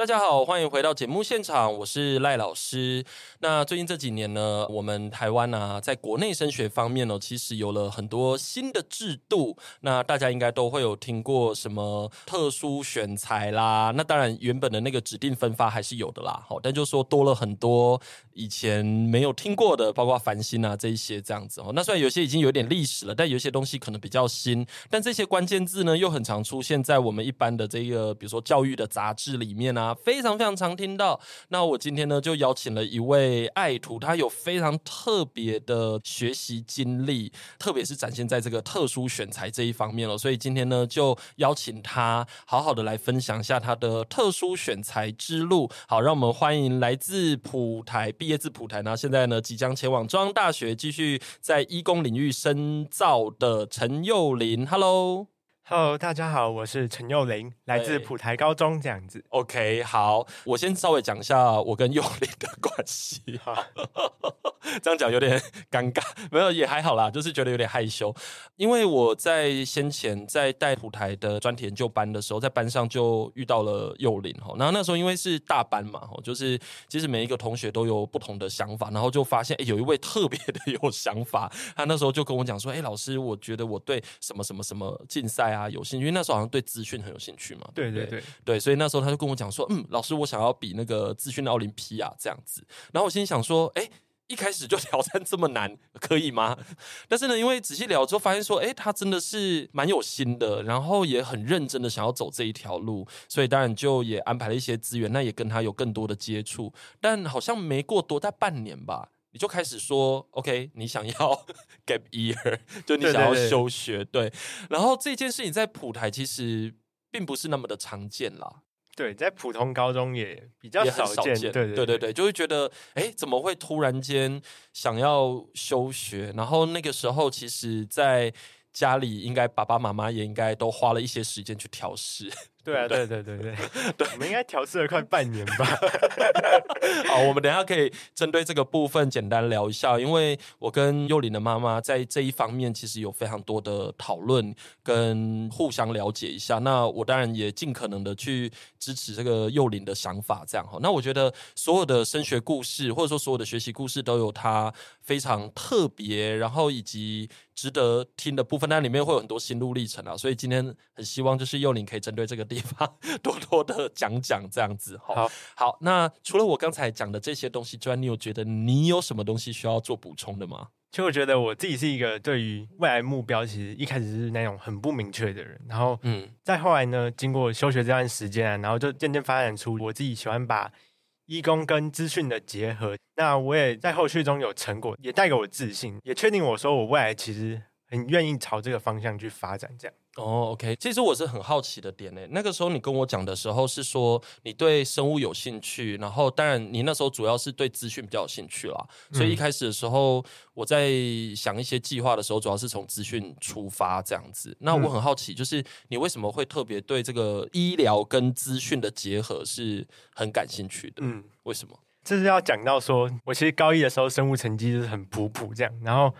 大家好，欢迎回到节目现场，我是赖老师。那最近这几年呢，我们台湾啊，在国内升学方面呢，其实有了很多新的制度。那大家应该都会有听过什么特殊选才啦。那当然，原本的那个指定分发还是有的啦。好，但就说多了很多以前没有听过的，包括繁星啊这一些这样子哦。那虽然有些已经有点历史了，但有些东西可能比较新。但这些关键字呢，又很常出现在我们一般的这个，比如说教育的杂志里面啊。非常非常常听到。那我今天呢，就邀请了一位爱徒，他有非常特别的学习经历，特别是展现在这个特殊选材这一方面了。所以今天呢，就邀请他好好的来分享一下他的特殊选材之路。好，让我们欢迎来自普台，毕业自普台，那现在呢，即将前往中央大学继续在医工领域深造的陈佑林。Hello。Hello，大家好，我是陈宥麟，来自普台高中这样子。OK，好，我先稍微讲一下我跟宥麟的关系。哈，这样讲有点尴尬，没有也还好啦，就是觉得有点害羞。因为我在先前在带普台的专题研究班的时候，在班上就遇到了幼林哈。然后那时候因为是大班嘛，就是其实每一个同学都有不同的想法，然后就发现哎，有一位特别的有想法。他那时候就跟我讲说，哎，老师，我觉得我对什么什么什么竞赛啊。啊，有兴趣，因为那时候好像对资讯很有兴趣嘛。对对对对，所以那时候他就跟我讲说，嗯，老师，我想要比那个资讯的奥林匹亚这样子。然后我心里想说，哎，一开始就 挑战这么难，可以吗？但是呢，因为仔细聊之后发现说，哎，他真的是蛮有心的，然后也很认真的想要走这一条路，所以当然就也安排了一些资源，那也跟他有更多的接触。但好像没过多，大半年吧。你就开始说，OK，你想要 gap year，就你想要休学，对，对，对，对。然后这件事情在普台其实并不是那么的常见啦。对，在普通高中也比较少见。少见对，对，对，对就会觉得，哎，怎么会突然间想要休学？然后那个时候，其实，在家里应该爸爸妈妈也应该都花了一些时间去调适。对啊，对对对对 对，我们应该调试了快半年吧。好，我们等一下可以针对这个部分简单聊一下，因为我跟幼林的妈妈在这一方面其实有非常多的讨论跟互相了解一下。那我当然也尽可能的去支持这个幼林的想法，这样哈。那我觉得所有的升学故事或者说所有的学习故事都有它非常特别，然后以及值得听的部分，那里面会有很多心路历程啊。所以今天很希望就是幼林可以针对这个。地方多多的讲讲这样子，好，好。那除了我刚才讲的这些东西之外，你有觉得你有什么东西需要做补充的吗？其实我觉得我自己是一个对于未来目标其实一开始是那种很不明确的人，然后嗯，再后来呢，经过休学这段时间啊，然后就渐渐发展出我自己喜欢把义工跟资讯的结合。那我也在后续中有成果，也带给我自信，也确定我说我未来其实很愿意朝这个方向去发展，这样。哦、oh，OK，其实我是很好奇的点呢。那个时候你跟我讲的时候是说你对生物有兴趣，然后当然你那时候主要是对资讯比较有兴趣啦。所以一开始的时候我在想一些计划的时候，主要是从资讯出发这样子。那我很好奇，就是你为什么会特别对这个医疗跟资讯的结合是很感兴趣的？嗯，为什么？这是要讲到说我其实高一的时候生物成绩就是很普普这样，然后。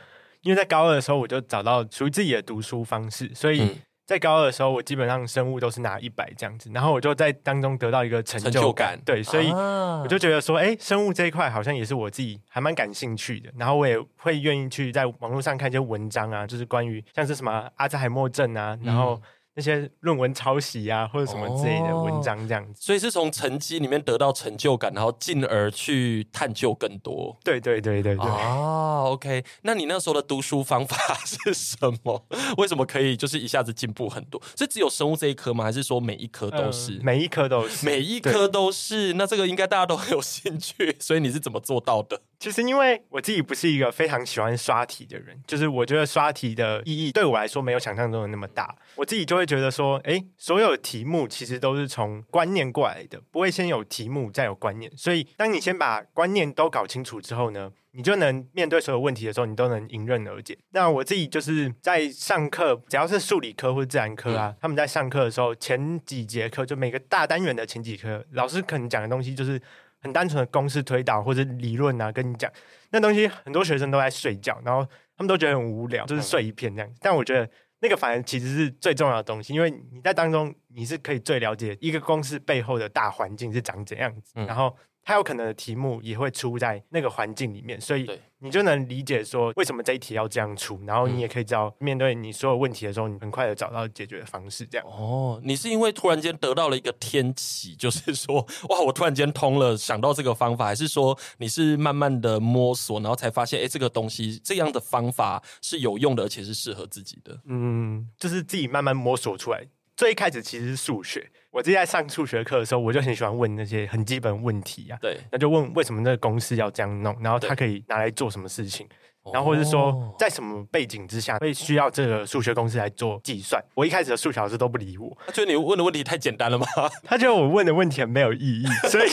因为在高二的时候，我就找到属于自己的读书方式，所以在高二的时候，我基本上生物都是拿一百这样子，然后我就在当中得到一个成就感，就感对，所以我就觉得说，哎，生物这一块好像也是我自己还蛮感兴趣的，然后我也会愿意去在网络上看一些文章啊，就是关于像是什么阿兹海默症啊，然后。那些论文抄袭啊，或者什么之类的文章，这样子，哦，所以是从成绩里面得到成就感，然后进而去探究更多。对对对对对。哦，OK，那你那时候的读书方法是什么？为什么可以就是一下子进步很多？是只有生物这一科吗？还是说每一科都是？呃、每一科都是，每一科都是。那这个应该大家都很有兴趣，所以你是怎么做到的？其实因为我自己不是一个非常喜欢刷题的人，就是我觉得刷题的意义对我来说没有想象中的那么大，我自己就会觉得说，诶，所有题目其实都是从观念过来的，不会先有题目再有观念。所以当你先把观念都搞清楚之后呢，你就能面对所有问题的时候，你都能迎刃而解。那我自己就是在上课，只要是数理科或自然科啊，他们在上课的时候，前几节课就每个大单元的前几课，老师可能讲的东西就是。很单纯的公式推导或者理论啊，跟你讲那东西，很多学生都在睡觉，然后他们都觉得很无聊，就是睡一片这样。但我觉得那个反而其实是最重要的东西，因为你在当中你是可以最了解一个公式背后的大环境是长怎样子，然后。它有可能的题目也会出在那个环境里面，所以你就能理解说为什么这一题要这样出，然后你也可以知道面对你所有问题的时候，你很快的找到解决的方式。这样哦，你是因为突然间得到了一个天启，就是说哇，我突然间通了，想到这个方法，还是说你是慢慢的摸索，然后才发现，哎，这个东西这样的方法是有用的，而且是适合自己的。嗯，就是自己慢慢摸索出来。最一开始其实是数学。我自己在上数学课的时候，我就很喜欢问那些很基本问题啊。对，那就问为什么那个公式要这样弄，然后它可以拿来做什么事情，然后或者是说在什么背景之下会需要这个数学公式来做计算。我一开始的数学老师都不理我，他觉得你问的问题太简单了吗？他觉得我问的问题很没有意义，所以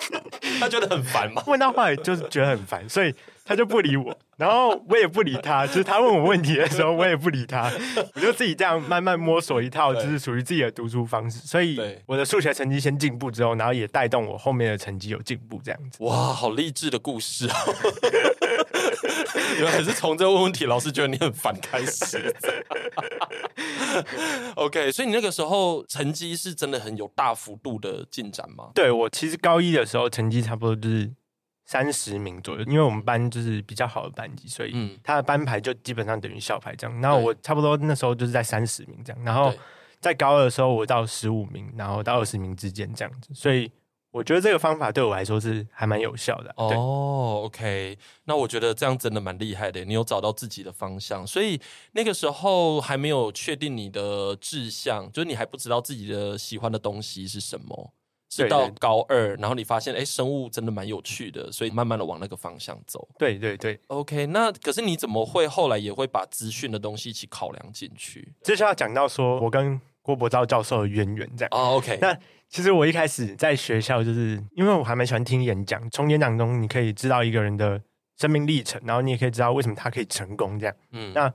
他觉得很烦嘛。问到后来就是觉得很烦，所以。他就不理我，然后我也不理他。就是他问我问题的时候，我也不理他。我就自己这样慢慢摸索一套，就是属于自己的读书方式。所以我的数学成绩先进步之后，然后也带动我后面的成绩有进步，这样子。哇，好励志的故事啊！原来是从这个问问题，老师觉得你很烦开始。OK，所以你那个时候成绩是真的很有大幅度的进展吗？对，我其实高一的时候成绩差不多就是。三十名左右，因为我们班就是比较好的班级，所以他的班牌就基本上等于校牌这样。然后我差不多那时候就是在三十名这样，然后在高二的时候我到十五名，然后到二十名之间这样子。所以我觉得这个方法对我来说是还蛮有效的。哦，OK，那我觉得这样真的蛮厉害的，你有找到自己的方向。所以那个时候还没有确定你的志向，就是你还不知道自己的喜欢的东西是什么。是到高二，然后你发现，哎，生物真的蛮有趣的，所以慢慢的往那个方向走。对对对，OK。那可是你怎么会后来也会把资讯的东西一起考量进去？这是要讲到说我跟郭伯昭教授的渊源这样。哦，OK。那其实我一开始在学校，就是因为我还蛮喜欢听演讲，从演讲中你可以知道一个人的生命历程，然后你也可以知道为什么他可以成功这样。嗯，那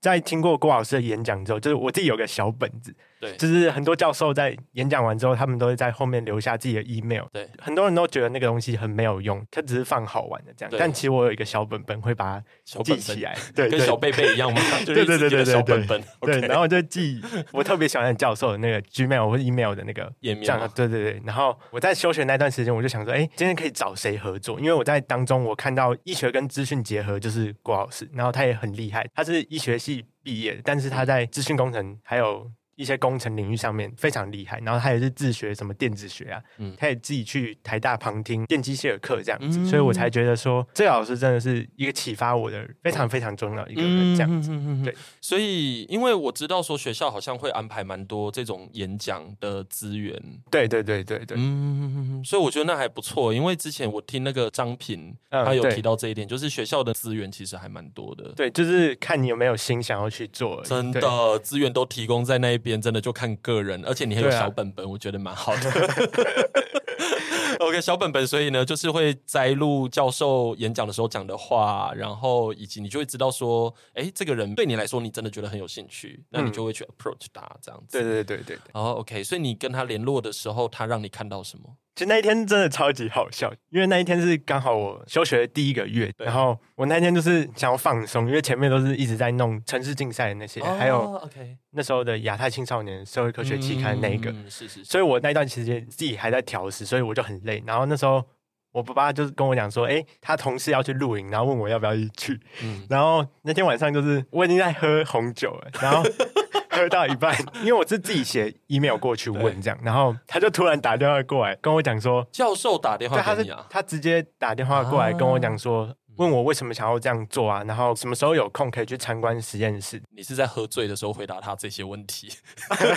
在听过郭老师的演讲之后，就是我自己有个小本子。对，就是很多教授在演讲完之后，他们都会在后面留下自己的 email。对，很多人都觉得那个东西很没有用，它只是放好玩的这样。但其实我有一个小本本，会把它记起来。对，跟小贝贝一样嘛？对对对对对，小本本。对，然后就记我特别喜欢的教授的那个 gmail 或者 email 的那个页面。对对对。然后我在休学那段时间，我就想说，哎，今天可以找谁合作？因为我在当中我看到医学跟资讯结合就是郭老师，然后他也很厉害，他是医学系毕业，但是他在资讯工程还有。一些工程领域上面非常厉害，然后他也是自学什么电子学啊，嗯，他也自己去台大旁听电机系的课这样子，嗯、所以我才觉得说这个老师真的是一个启发我的非常非常重要的一个人这样子。嗯、对，所以因为我知道说学校好像会安排蛮多这种演讲的资源，对对对对对，嗯，所以我觉得那还不错，因为之前我听那个张平他有提到这一点，嗯、就是学校的资源其实还蛮多的，对，就是看你有没有心想要去做，真的资源都提供在那一边。真的就看个人，而且你还有小本本，啊、我觉得蛮好的。OK，小本本，所以呢，就是会摘录教授演讲的时候讲的话，然后以及你就会知道说，哎，这个人对你来说，你真的觉得很有兴趣，那你就会去 approach 他这样子。对对对对对。然后 OK，所以你跟他联络的时候，他让你看到什么？其实那一天真的超级好笑，因为那一天是刚好我休学的第一个月，然后我那天就是想要放松，因为前面都是一直在弄城市竞赛的那些，哦、还有 OK 那时候的亚太青少年社会科学期刊那一个，嗯、是是是，所以我那段时间自己还在调试，所以我就很累。然后那时候我爸爸就是跟我讲说，哎，他同事要去露营，然后问我要不要一起去。嗯、然后那天晚上就是我已经在喝红酒了，然后。喝到一半，因为我是自己写 email 过去问这样，然后他就突然打电话过来跟我讲说，教授打电话给你啊，他直接打电话过来跟我讲说。问我为什么想要这样做啊？然后什么时候有空可以去参观实验室？你是在喝醉的时候回答他这些问题？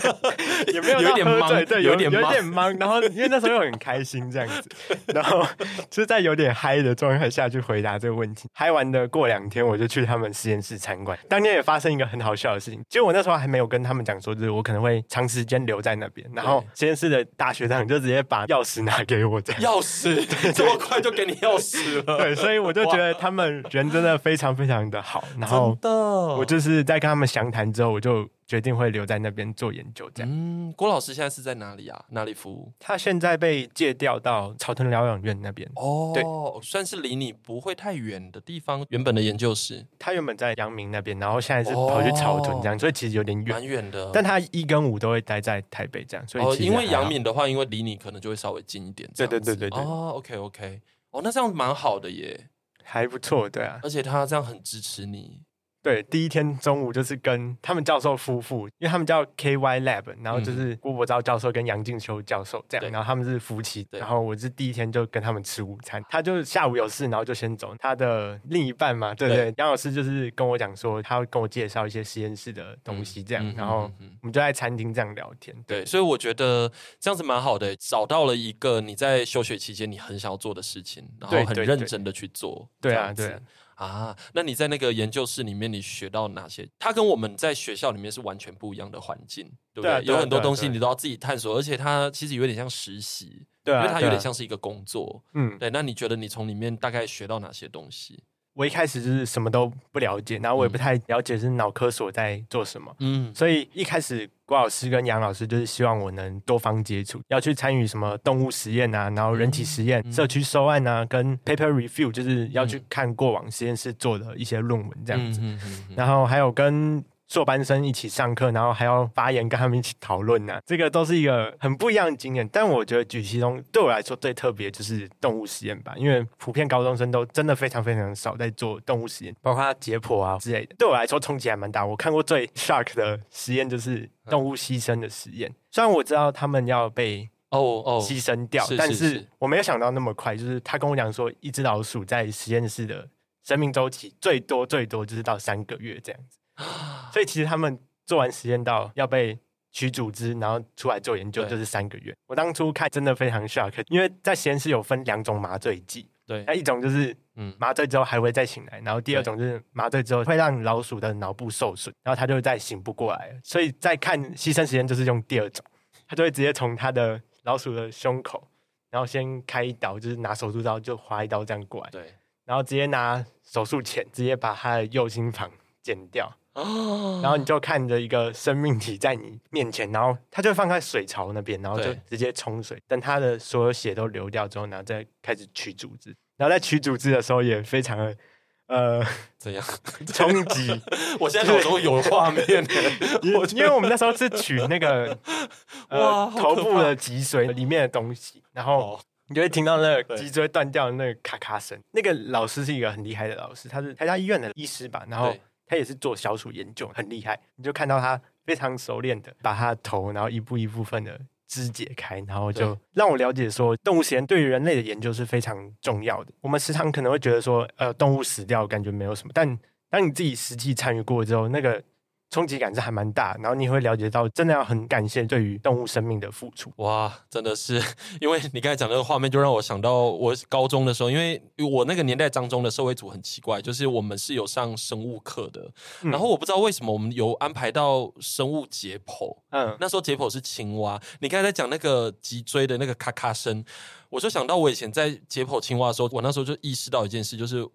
也没有有点懵，对，有点有点懵。然后因为那时候又很开心这样子，然后就是在有点嗨的状态下去回答这个问题。嗨完的过两天，我就去他们实验室参观。当天也发生一个很好笑的事情，其实我那时候还没有跟他们讲说，就是我可能会长时间留在那边。然后实验室的大学长就直接把钥匙拿给我，这样钥匙对这么快就给你钥匙了？对，所以我就觉得。他们人真的非常非常的好，然后我就是在跟他们详谈之后，我就决定会留在那边做研究。这样，嗯，郭老师现在是在哪里啊？哪里服务？他现在被借调到草屯疗养院那边。哦，对，算是离你不会太远的地方。原本的研究室，他原本在阳明那边，然后现在是跑去草屯这样，哦、所以其实有点远，蛮远的。但他一跟五都会待在台北这样，所以、哦、因为阳明的话，因为离你可能就会稍微近一点。对对对对对。哦，OK OK，哦，那这样蛮好的耶。还不错，对啊，而且他这样很支持你。对，第一天中午就是跟他们教授夫妇，因为他们叫 KY Lab，然后就是郭伯昭教授跟杨静秋教授这样，然后他们是夫妻，然后我是第一天就跟他们吃午餐，他就下午有事，然后就先走。他的另一半嘛，对不对？杨老师就是跟我讲说，他会跟我介绍一些实验室的东西，这样，然后我们就在餐厅这样聊天。对，所以我觉得这样子蛮好的，找到了一个你在休学期间你很想要做的事情，然后很认真的去做。对啊，对。啊，那你在那个研究室里面，你学到哪些？它跟我们在学校里面是完全不一样的环境，对不对？有很多东西你都要自己探索，而且它其实有点像实习，对啊，因为它有点像是一个工作。嗯，对。那你觉得你从里面大概学到哪些东西？我一开始就是什么都不了解，然后我也不太了解是脑科所在做什么，嗯，所以一开始郭老师跟杨老师就是希望我能多方接触，要去参与什么动物实验啊，然后人体实验、嗯、社区收案啊，跟 paper review，就是要去看过往实验室做的一些论文这样子，嗯、然后还有跟。硕班生一起上课，然后还要发言，跟他们一起讨论呐，这个都是一个很不一样的经验。但我觉得举其中对我来说最特别就是动物实验吧，因为普遍高中生都真的非常非常少在做动物实验，包括解剖啊之类的。对我来说冲击还蛮大。我看过最 shock 的实验就是动物牺牲的实验，虽然我知道他们要被哦哦牺牲掉，但是我没有想到那么快。就是他跟我讲说，一只老鼠在实验室的生命周期最多最多就是到三个月这样子。所以其实他们做完实验到要被取组织，然后出来做研究，就是三个月。我当初看真的非常 shock，因为在实验室有分两种麻醉剂，对，那一种就是嗯麻醉之后还会再醒来，然后第二种就是麻醉之后会让老鼠的脑部受损，然后它就再醒不过来。所以在看牺牲实验就是用第二种，他就会直接从他的老鼠的胸口，然后先开一刀，就是拿手术刀就划一刀这样过来，对，然后直接拿手术钳直接把他的右心房剪掉。哦，然后你就看着一个生命体在你面前，然后他就放在水槽那边，然后就直接冲水，等他的所有血都流掉之后，然后再开始取组织。然后在取组织的时候也非常的呃怎样 冲击。我现在脑中有画面，我因为我们那时候是取那个呃头部的脊髓里面的东西，然后你就会听到那个脊椎断掉的那个咔咔声。那个老师是一个很厉害的老师，他是台大医院的医师吧，然后。他也是做小鼠研究，很厉害。你就看到他非常熟练的把他的头，然后一步一部分的肢解开，然后就让我了解说，动物实验对于人类的研究是非常重要的。我们时常可能会觉得说，呃，动物死掉感觉没有什么，但当你自己实际参与过之后，那个。冲击感是还蛮大，然后你会了解到，真的要很感谢对于动物生命的付出。哇，真的是，因为你刚才讲那个画面，就让我想到我高中的时候，因为我那个年代当中的社会组很奇怪，就是我们是有上生物课的，嗯、然后我不知道为什么我们有安排到生物解剖。嗯，那时候解剖是青蛙。你刚才在讲那个脊椎的那个咔咔声，我就想到我以前在解剖青蛙的时候，我那时候就意识到一件事，就是。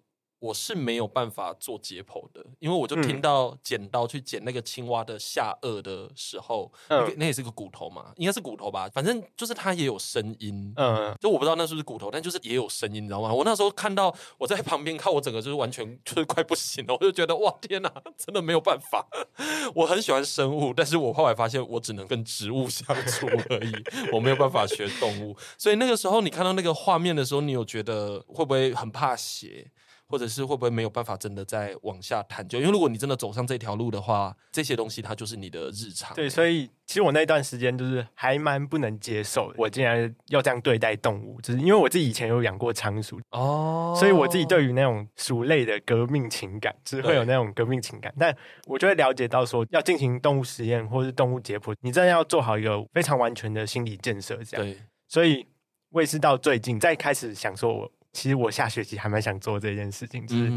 我是没有办法做解剖的，因为我就听到剪刀去剪那个青蛙的下颚的时候，嗯、那也是个骨头嘛，应该是骨头吧，反正就是它也有声音，嗯，就我不知道那是不是骨头，但就是也有声音，你知道吗？我那时候看到我在旁边看，我整个就是完全就是快不行了，我就觉得哇天哪，真的没有办法。我很喜欢生物，但是我后来发现我只能跟植物相处而已，我没有办法学动物。所以那个时候你看到那个画面的时候，你有觉得会不会很怕血？或者是会不会没有办法真的再往下探究？因为如果你真的走上这条路的话，这些东西它就是你的日常。对，所以其实我那段时间就是还蛮不能接受，我竟然要这样对待动物，就是因为我自己以前有养过仓鼠哦，所以我自己对于那种鼠类的革命情感，就是会有那种革命情感。但我就会了解到说，要进行动物实验或是动物解剖，你真的要做好一个非常完全的心理建设。这样，对，所以我也是到最近再开始想说我。其实我下学期还蛮想做这件事情，就是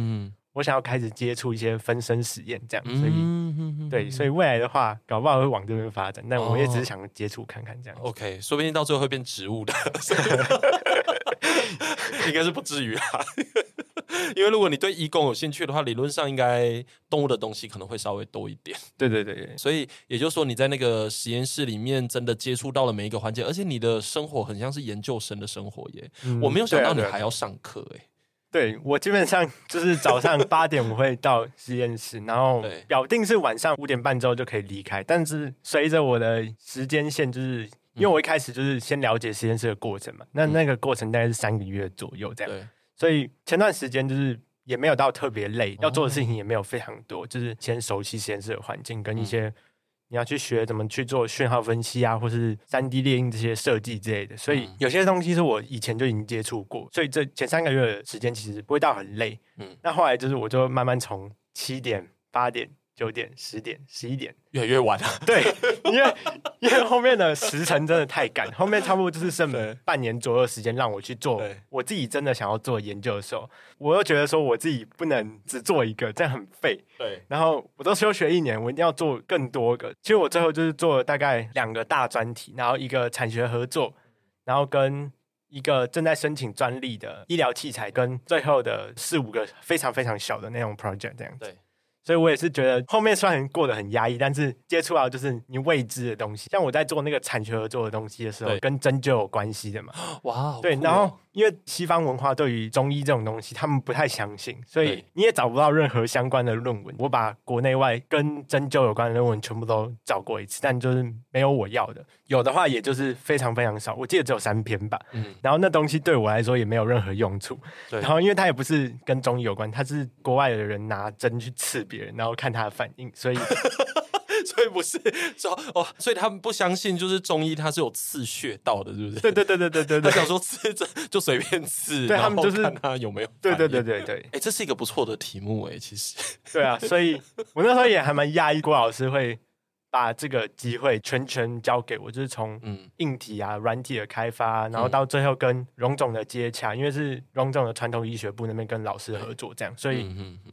我想要开始接触一些分身实验这样，所以对，所以未来的话，搞不好会往这边发展。但我也只是想接触看看这样。OK，说不定到最后会变植物的，应该是不至于啊。因为如果你对医工有兴趣的话，理论上应该动物的东西可能会稍微多一点。对对对，所以也就是说，你在那个实验室里面真的接触到了每一个环节，而且你的生活很像是研究生的生活耶。嗯、我没有想到你还要上课哎。对，我基本上就是早上八点我会到实验室，然后表定是晚上五点半之后就可以离开。但是随着我的时间线，就是因为我一开始就是先了解实验室的过程嘛，那那个过程大概是三个月左右这样。对，所以前段时间就是也没有到特别累，要做的事情也没有非常多，就是先熟悉实验室的环境跟一些。你要去学怎么去做讯号分析啊，或是三 D 列印这些设计之类的，所以有些东西是我以前就已经接触过，所以这前三个月的时间其实不会到很累。嗯，那后来就是我就慢慢从七点、八点。九点、十点、十一点，越来越晚了。对，因为因为后面的时辰真的太赶，后面差不多就是剩了半年左右的时间让我去做我自己真的想要做研究的时候，我又觉得说我自己不能只做一个，这样很废。对，然后我都休学一年，我一定要做更多个。其实我最后就是做了大概两个大专题，然后一个产学合作，然后跟一个正在申请专利的医疗器材，跟最后的四五个非常非常小的那种 project 这样子。对。所以我也是觉得后面虽然过得很压抑，但是接触到就是你未知的东西。像我在做那个产学合作的东西的时候，跟针灸有关系的嘛。哇，对，然后。因为西方文化对于中医这种东西，他们不太相信，所以你也找不到任何相关的论文。我把国内外跟针灸有关的论文全部都找过一次，但就是没有我要的。有的话，也就是非常非常少。我记得只有三篇吧。嗯。然后那东西对我来说也没有任何用处。对。然后因为它也不是跟中医有关，它是国外的人拿针去刺别人，然后看他的反应，所以。所以不是说哦，所以他们不相信，就是中医它是有刺穴道的，是不是？对对对对对对，对，他想说刺针就随便刺，对他们就是看他有没有。对对对对对，哎、欸，这是一个不错的题目哎，其实。对啊，所以我那时候也还蛮讶异郭老师会。把这个机会全权交给我，就是从硬体啊、软体的开发，然后到最后跟荣总的接洽，因为是荣总的传统医学部那边跟老师合作这样，所以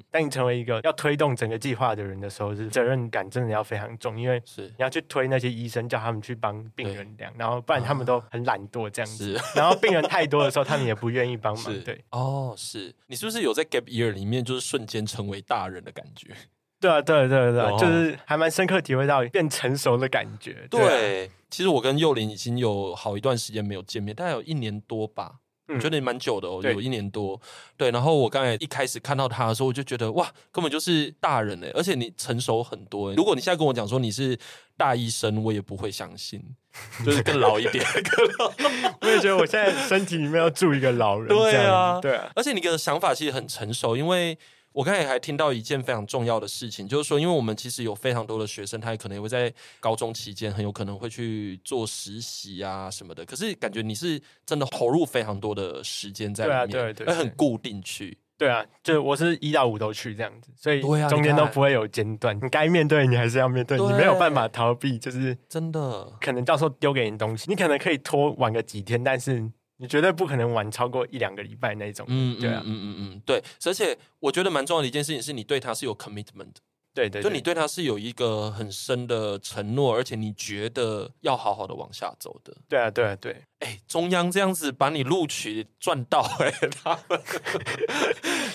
当你成为一个要推动整个计划的人的时候，是责任感真的要非常重，因为是。你要去推那些医生，叫他们去帮病人量，然后不然他们都很懒惰这样子，然后病人太多的时候，他们也不愿意帮忙。对，哦，是。你是不是有在 gap year 里面就是瞬间成为大人的感觉？对啊，对对对，哦、就是还蛮深刻体会到变成熟的感觉。对，其实我跟幼林已经有好一段时间没有见面，大概有一年多吧，我、嗯、觉得也蛮久的哦，有一年多。对，然后我刚才一开始看到他的时候，我就觉得哇，根本就是大人哎，而且你成熟很多。如果你现在跟我讲说你是大医生，我也不会相信，就是更老一点。更 老我也觉得我现在身体里面要住一个老人。对啊，对啊，而且你的想法其实很成熟，因为。我刚才还听到一件非常重要的事情，就是说，因为我们其实有非常多的学生，他也可能也会在高中期间很有可能会去做实习啊什么的。可是感觉你是真的投入非常多的时间在里面，对啊，对对，而很固定去。对啊，就我是一到五都去这样子，所以中间都不会有间断。你该面对你还是要面对，你没有办法逃避，就是真的。可能教授丢给你东西，你可能可以拖晚个几天，但是。你绝对不可能玩超过一两个礼拜那种，嗯，对啊，嗯嗯嗯，对，而且我觉得蛮重要的一件事情是你对他是有 commitment。对对，就你对他是有一个很深的承诺，而且你觉得要好好的往下走的。对啊，对啊，对。哎，中央这样子把你录取赚到，哎，他们，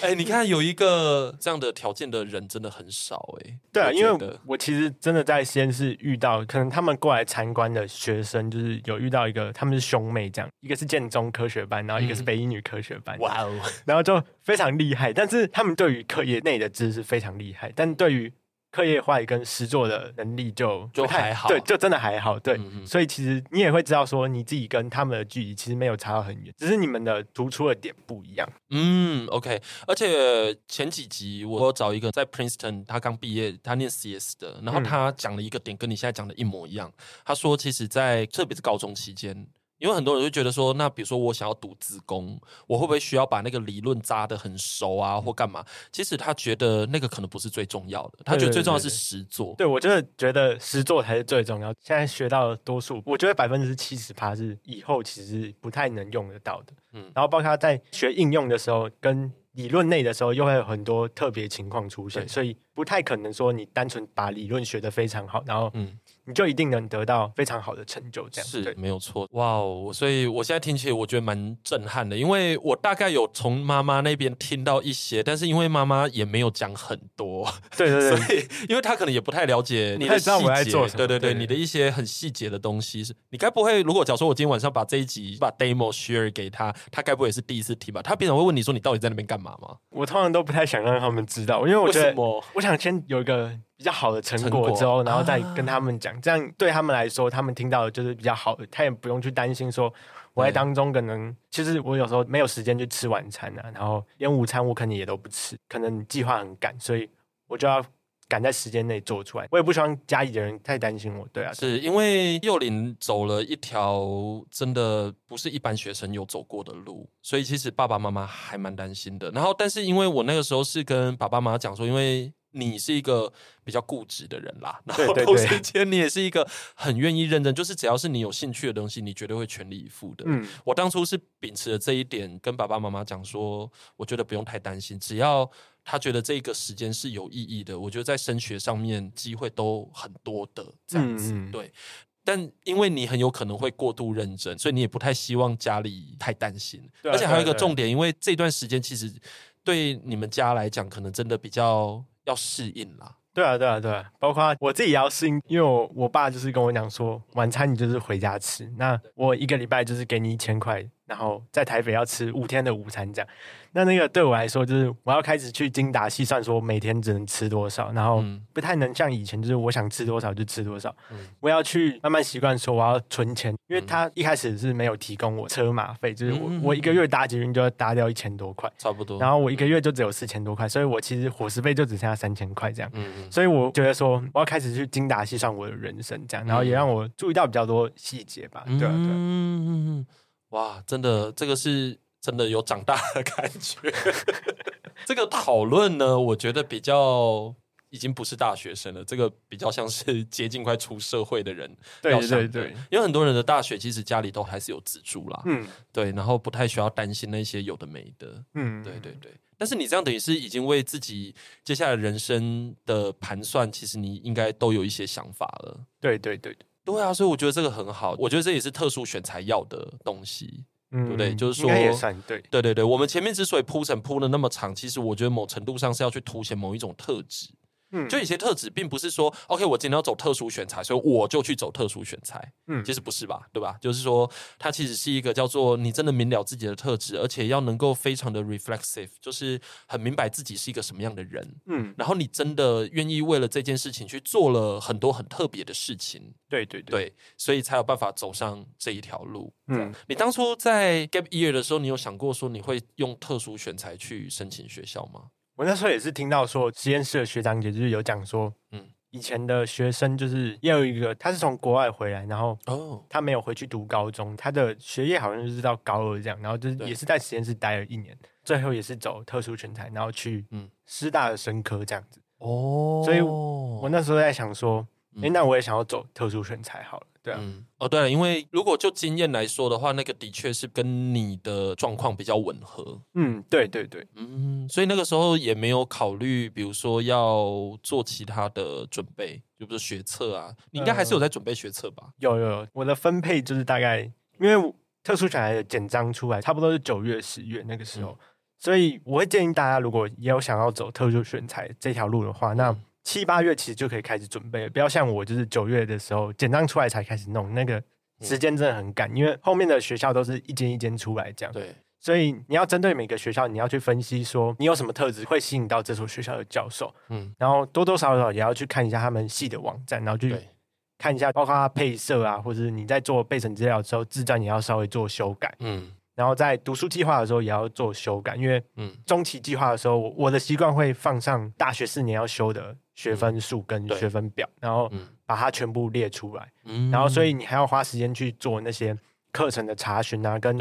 哎，你看有一个这样的条件的人真的很少，哎。对啊，因为我其实真的在实验室遇到，可能他们过来参观的学生，就是有遇到一个，他们是兄妹这样，一个是建中科学班，然后一个是北一女科学班。哇哦，然后就非常厉害，但是他们对于课业内的知识非常厉害，但对于课业化跟实作的能力就就还好，对，就真的还好，对，所以其实你也会知道说，你自己跟他们的距离其实没有差到很远，只是你们的突出的点不一样。嗯，OK，而且前几集我有找一个在 Princeton，他刚毕业，他念 CS 的，然后他讲了一个点，跟你现在讲的一模一样。他说，其实，在特别是高中期间。因为很多人就觉得说，那比如说我想要读子宫，我会不会需要把那个理论扎得很熟啊，或干嘛？其实他觉得那个可能不是最重要的，他觉得最重要的是实做。对，我真的觉得实做才是最重要。现在学到的多数，我觉得百分之七十趴是以后其实不太能用得到的。嗯，然后包括他在学应用的时候，跟理论内的时候，又会有很多特别情况出现，所以不太可能说你单纯把理论学得非常好，然后嗯。你就一定能得到非常好的成就。这样是对没有错。哇哦！所以我现在听起来我觉得蛮震撼的，因为我大概有从妈妈那边听到一些，但是因为妈妈也没有讲很多，对对对，所以因为她可能也不太了解你的细节，对对对，对你的一些很细节的东西是，你该不会如果假如说我今天晚上把这一集把 demo share 给他，他该不会也是第一次听吧？他平常会问你说你到底在那边干嘛吗？我通常都不太想让他们知道，因为我觉得我想先有一个比较好的成果之后，然后再跟他们讲，啊、这样对他们来说，他们听到的就是比较好的，他也不用去担心说我在当中可能其实我有时候没有时间去吃晚餐啊，然后连午餐我可能也都不吃，可能计划很赶，所以我就要。赶在时间内做出来，我也不希望家里的人太担心我。对啊，是因为幼林走了一条真的不是一般学生有走过的路，所以其实爸爸妈妈还蛮担心的。然后，但是因为我那个时候是跟爸爸妈妈讲说，因为你是一个比较固执的人啦，然后同时间你也是一个很愿意认真，就是只要是你有兴趣的东西，你绝对会全力以赴的。嗯，我当初是秉持了这一点，跟爸爸妈妈讲说，我觉得不用太担心，只要。他觉得这个时间是有意义的，我觉得在升学上面机会都很多的这样子，对。但因为你很有可能会过度认真，所以你也不太希望家里太担心。而且还有一个重点，因为这段时间其实对你们家来讲，可能真的比较要适应啦。对啊，对啊，对啊，包括我自己也要适应，因为我我爸就是跟我讲说，晚餐你就是回家吃，那我一个礼拜就是给你一千块，然后在台北要吃五天的午餐这样。那那个对我来说，就是我要开始去精打细算，说每天只能吃多少，然后不太能像以前，就是我想吃多少就吃多少。嗯、我要去慢慢习惯说我要存钱，因为他一开始是没有提供我车马费，就是我我一个月搭捷运就要搭掉一千多块，差不多。然后我一个月就只有四千多块，所以我其实伙食费就只剩下三千块这样。嗯嗯。所以我觉得说我要开始去精打细算我的人生，这样，然后也让我注意到比较多细节吧。对啊，对啊。嗯，哇，真的，这个是。真的有长大的感觉。这个讨论呢，我觉得比较已经不是大学生了，这个比较像是接近快出社会的人。对对对，因为很多人的大学其实家里都还是有资助啦。嗯，对，然后不太需要担心那些有的没的。嗯，对对对。但是你这样等于是已经为自己接下来人生的盘算，其实你应该都有一些想法了。对对对对啊，所以我觉得这个很好，我觉得这也是特殊选材要的东西。对不对？就是说，对对对对，我们前面之所以铺陈铺的那么长，其实我觉得某程度上是要去凸显某一种特质。嗯，就有些特质，并不是说，OK，我今天要走特殊选材，所以我就去走特殊选材。嗯，其实不是吧，对吧？就是说，它其实是一个叫做你真的明了自己的特质，而且要能够非常的 reflexive，就是很明白自己是一个什么样的人。嗯，然后你真的愿意为了这件事情去做了很多很特别的事情。对对对，对，所以才有办法走上这一条路。嗯，你当初在 gap year 的时候，你有想过说你会用特殊选材去申请学校吗？我那时候也是听到说，实验室的学长姐就是有讲说，嗯，以前的学生就是也有一个，他是从国外回来，然后哦，他没有回去读高中，他的学业好像就是到高二这样，然后就是也是在实验室待了一年，最后也是走特殊全才，然后去嗯。师大的生科这样子。哦，所以我那时候在想说，哎，那我也想要走特殊选材好了。对啊，嗯，哦，对了，因为如果就经验来说的话，那个的确是跟你的状况比较吻合。嗯，对对对，嗯，所以那个时候也没有考虑，比如说要做其他的准备，就比如学测啊，你应该还是有在准备学测吧？呃，有有，我的分配就是大概，因为特殊选材的简章出来，差不多是九月、十月那个时候，嗯，所以我会建议大家，如果也有想要走特殊选材这条路的话，那。七八月其实就可以开始准备了，不要像我，就是九月的时候简章出来才开始弄，那个时间真的很赶，因为后面的学校都是一间一间出来这样。对，所以你要针对每个学校，你要去分析说你有什么特质会吸引到这所学校的教授，嗯，然后多多少少也要去看一下他们系的网站，然后去看一下，包括它配色啊，或者是你在做备审资料的时候，自传也要稍微做修改，嗯。然后在读书计划的时候也要做修改，因为嗯，中期计划的时候，我的习惯会放上大学四年要修的学分数跟学分表，然后把它全部列出来。然后所以你还要花时间去做那些课程的查询啊，跟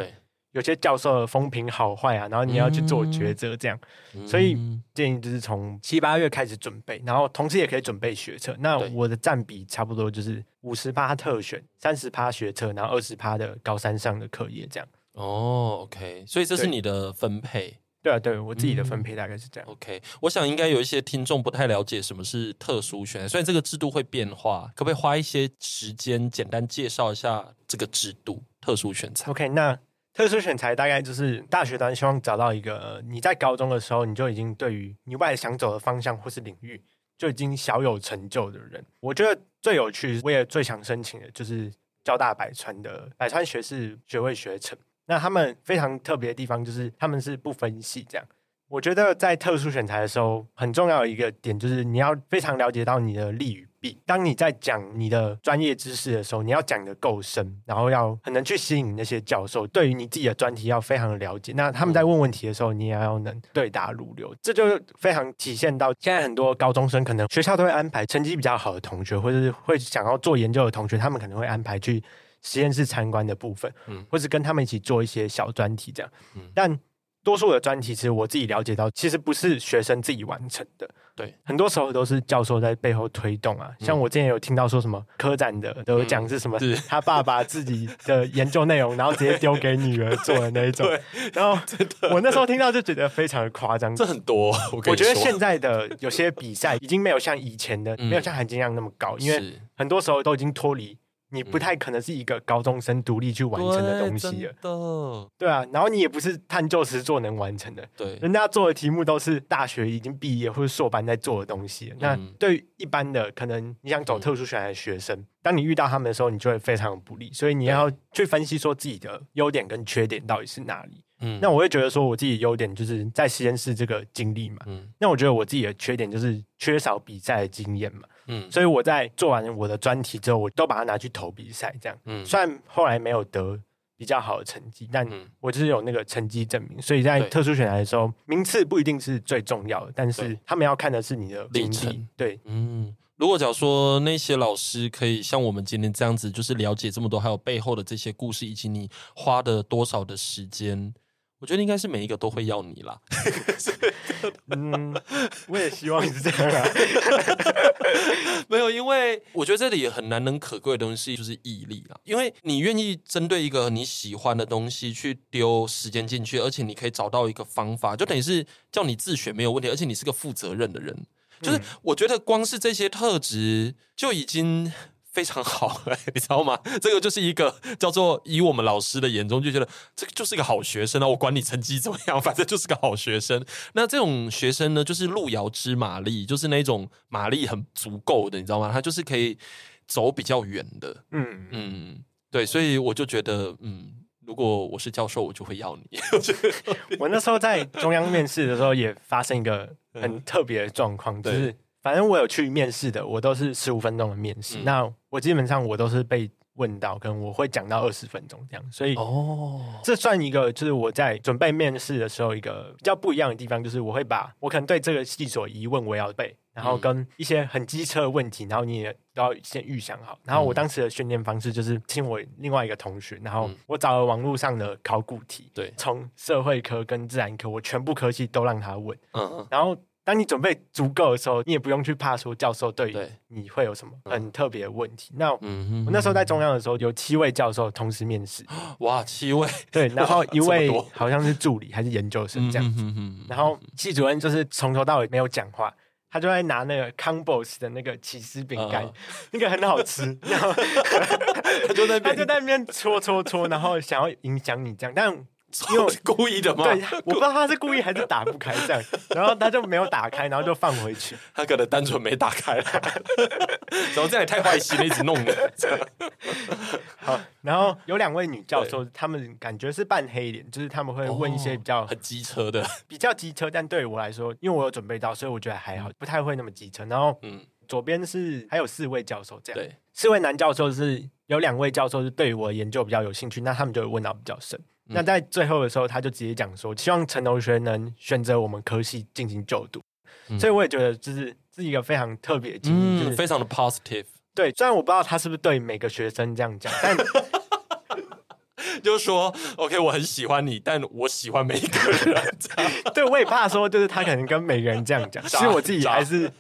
有些教授的风评好坏啊，然后你要去做抉择，这样。所以建议就是从七八月开始准备，然后同时也可以准备学测。那我的占比差不多就是五十趴特选，三十趴学测，然后二十趴的高三上的课业这样。哦，OK，所以这是你的分配，对啊，对我自己的分配大概是这样。嗯、OK，我想应该有一些听众不太了解什么是特殊选才，虽然这个制度会变化，可不可以花一些时间简单介绍一下这个制度？特殊选才。OK，那特殊选才大概就是大学端希望找到一个你在高中的时候你就已经对于你未来想走的方向或是领域就已经小有成就的人。我觉得最有趣，我也最想申请的就是交大百川的百川学士学位学程。那他们非常特别的地方就是他们是不分系这样。我觉得在特殊选材的时候，很重要的一个点就是你要非常了解到你的利与弊。当你在讲你的专业知识的时候，你要讲得够深，然后要很能去吸引那些教授。对于你自己的专题要非常的了解。那他们在问问题的时候，你也要能对答如流。这就非常体现到现在很多高中生可能学校都会安排成绩比较好的同学，或者是会想要做研究的同学，他们可能会安排去。实验室参观的部分，嗯，或是跟他们一起做一些小专题这样，嗯，但多数的专题其实我自己了解到，其实不是学生自己完成的，对，很多时候都是教授在背后推动啊。像我之前有听到说什么科展的得奖是什么，他爸爸自己的研究内容，然后直接丢给女儿做的那一种，然后 我那时候听到就觉得非常的夸张，这很多。我我觉得现在的有些比赛已经没有像以前的，没有像含金量那么高，因为很多时候都已经脱离。你不太可能是一个高中生独立去完成的东西了，对，对啊，然后你也不是探究实作能完成的，对，人家做的题目都是大学已经毕业或者硕班在做的东西。嗯、那对一般的可能你想走特殊选才的学生，嗯、当你遇到他们的时候，你就会非常不利，所以你要去分析说自己的优点跟缺点到底是哪里。嗯，那我会觉得说我自己优点就是在实验室这个经历嘛，嗯，那我觉得我自己的缺点就是缺少比赛的经验嘛。嗯，所以我在做完我的专题之后，我都把它拿去投比赛，这样。嗯，虽然后来没有得比较好的成绩，但我就是有那个成绩证明。所以在特殊选材的时候，名次不一定是最重要的，但是他们要看的是你的历程。对，嗯，如果假如说那些老师可以像我们今天这样子，就是了解这么多，还有背后的这些故事，以及你花的多少的时间。我觉得应该是每一个都会要你啦。嗯，我也希望是这样啊。没有，因为我觉得这里也很难能可贵的东西就是毅力啊。因为你愿意针对一个你喜欢的东西去丢时间进去，而且你可以找到一个方法，就等于是叫你自学没有问题，而且你是个负责任的人。就是我觉得光是这些特质就已经。非常好，你知道吗？这个就是一个叫做以我们老师的眼中就觉得这个就是一个好学生啊！我管你成绩怎么样，反正就是个好学生。那这种学生呢，就是路遥知马力，就是那种马力很足够的，你知道吗？他就是可以走比较远的。嗯嗯，对，所以我就觉得，嗯，如果我是教授，我就会要你。我那时候在中央面试的时候，也发生一个很特别的状况，就是。反正我有去面试的，我都是十五分钟的面试。嗯、那我基本上我都是被问到，跟我会讲到二十分钟这样。所以哦，这算一个就是我在准备面试的时候一个比较不一样的地方，就是我会把我可能对这个系所疑问我也要背，然后跟一些很机车的问题，然后你也都要先预想好。然后我当时的训练方式就是请我另外一个同学，然后我找了网络上的考古题，对，从社会科跟自然科，我全部科系都让他问，嗯嗯，然后。当你准备足够的时候，你也不用去怕说教授对你会有什么很特别的问题。那我那时候在中央的时候，有七位教授同时面试。哇，七位！对，然后一位好像是助理还是研究生这样子。然后系主任就是从头到尾没有讲话，他就在拿那个 Combos 的那个起司饼干，那个很好吃。然后他就在他就在那边搓搓搓，然后想要影响你这样，但。因为故意的吗？对，我不知道他是故意还是打不开这样，然后他就没有打开，然后就放回去。他可能单纯没打开了，怎么这样也太坏心了，一直弄的。好，然后有两位女教授，他们感觉是半黑脸，就是他们会问一些比较很机车的，比较机车。但对于我来说，因为我有准备到，所以我觉得还好，不太会那么机车。然后，嗯，左边是还有四位教授，这样，对，四位男教授是有两位教授是对于我的研究比较有兴趣，那他们就会问到比较深。那在最后的时候，他就直接讲说，希望陈同学能选择我们科系进行就读。嗯、所以我也觉得，就是是一个非常特别的经历，就是、嗯、非常的 positive。对，虽然我不知道他是不是对每个学生这样讲，但就说 OK，我很喜欢你，但我喜欢每一个人。对，我也怕说，就是他可能跟每个人这样讲，其实我自己还是。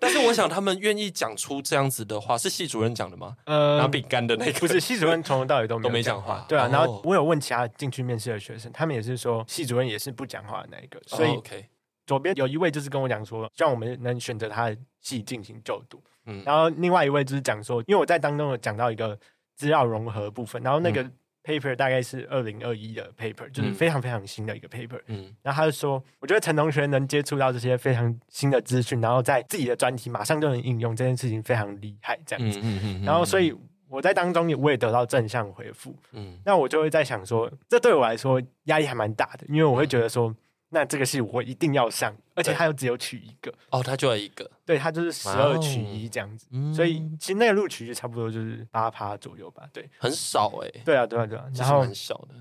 但是我想他们愿意讲出这样子的话，是系主任讲的吗？呃，拿饼干的那个不是系主任，从头到尾都没都没讲话。对啊，然后我有问其他进去面试的学生，他们也是说系主任也是不讲话的那一个。所以 OK，左边有一位就是跟我讲说，希望我们能选择他的系进行就读。嗯，然后另外一位就是讲说，因为我在当中有讲到一个资料融合部分，然后那个 paper 大概是二零二一的 paper，就是非常非常新的一个 paper。嗯，然后他就说，我觉得陈同学能接触到这些非常新的资讯，然后在自己的专题马上就能应用这件事情非常厉害，这样子。嗯嗯嗯。然后所以我在当中也我也得到正向回复。嗯，那我就会在想说，这对我来说压力还蛮大的，因为我会觉得说。那这个戏我一定要上，而且他又只有取一个哦，他就要一个，对，他就是十二取一这样子，哦、所以其实那个录取就差不多就是八趴左右吧，对，很少哎、欸，对啊，对啊，对啊，然后很少的。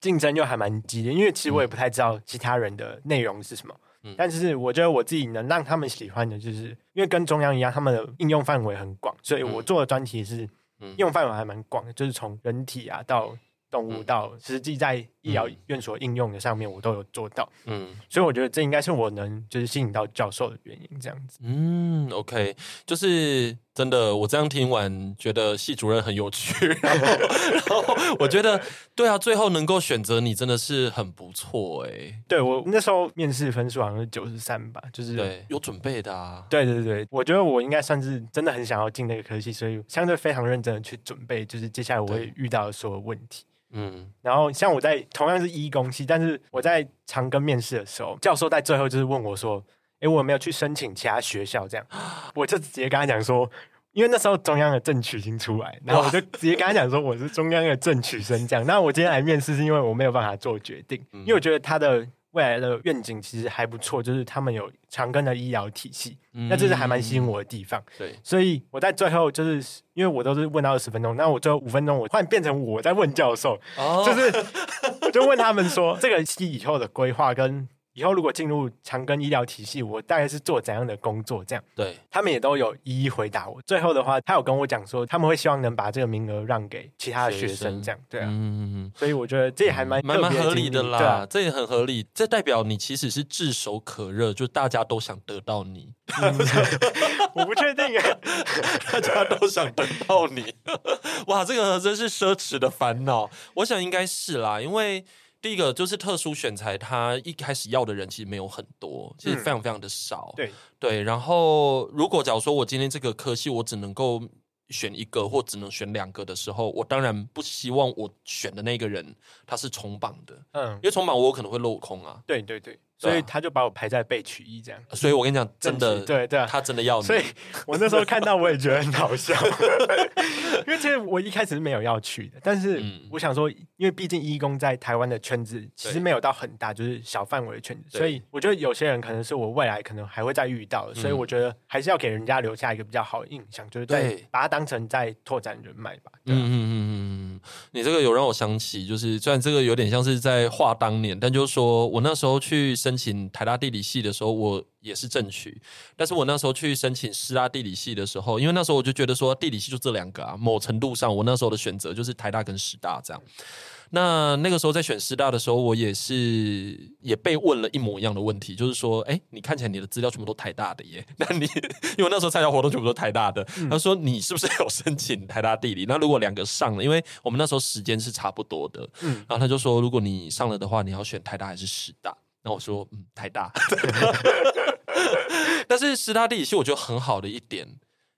竞争又还蛮激烈，因为其实我也不太知道其他人的内容是什么，嗯、但是我觉得我自己能让他们喜欢的，就是因为跟中央一样，他们的应用范围很广，所以我做的专题是应用范围还蛮广的，就是从人体啊到。动物到实际在医疗院所应用的上面，我都有做到。嗯，所以我觉得这应该是我能就是吸引到教授的原因，这样子。嗯，OK，就是真的，我这样听完觉得系主任很有趣，然后，然后我觉得对啊，最后能够选择你真的是很不错哎、欸。对，我那时候面试分数好像是九十三吧，就是对有准备的啊。对对对，我觉得我应该算是真的很想要进那个科系，所以相对非常认真的去准备，就是接下来我会遇到的所有问题。嗯，然后像我在同样是一公系，但是我在长庚面试的时候，教授在最后就是问我说：“诶，我有没有去申请其他学校？”这样，我就直接跟他讲说，因为那时候中央的正取已经出来，然后我就直接跟他讲说我是中央的正取生这样。那我今天来面试是因为我没有办法做决定，因为我觉得他的。未来的愿景其实还不错，就是他们有长庚的医疗体系，嗯、那这是还蛮吸引我的地方。对，所以我在最后就是因为我都是问到二十分钟，那我最后五分钟我换变成我在问教授，哦、就是我就问他们说这个系以后的规划跟。以后如果进入长庚医疗体系，我大概是做怎样的工作？这样，对，他们也都有一一回答我。最后的话，他有跟我讲说，他们会希望能把这个名额让给其他的学生，这样，对啊，嗯嗯嗯，所以我觉得这也还蛮蛮蛮合理的啦，对啊，这也很合理。这代表你其实是炙手可热，就大家都想得到你。嗯、我不确定啊，大家都想得到你。哇，这个真是奢侈的烦恼。我想应该是啦，因为。第一个就是特殊选材，他一开始要的人其实没有很多，其实非常非常的少。对对，然后如果假如说我今天这个科系我只能够选一个或只能选两个的时候，我当然不希望我选的那个人他是重榜的，嗯，因为重榜我有可能会落空啊。对对对。所以他就把我排在被取一这样，所以我跟你讲，真的，对对，他真的要你。所以我那时候看到我也觉得很好笑，因为其实我一开始是没有要去的，但是我想说，因为毕竟义工在台湾的圈子其实没有到很大，就是小范围的圈子，所以我觉得有些人可能是我未来可能还会再遇到的，所以我觉得还是要给人家留下一个比较好的印象，就是在把它当成在拓展人脉吧。嗯嗯嗯嗯嗯，你这个有让我想起，就是虽然这个有点像是在画当年，但就是说我那时候去申。申请台大地理系的时候，我也是正取，但是我那时候去申请师大地理系的时候，因为那时候我就觉得说地理系就这两个啊，某程度上我那时候的选择就是台大跟师大这样。那那个时候在选师大的时候，我也是也被问了一模一样的问题，就是说，哎，你看起来你的资料全部都台大的耶？那你因为那时候参加活动全部都台大的，嗯、他说你是不是有申请台大地理？那如果两个上了，因为我们那时候时间是差不多的，嗯，然后他就说，如果你上了的话，你要选台大还是师大？那我说，嗯，台大。但是师大地理系我觉得很好的一点，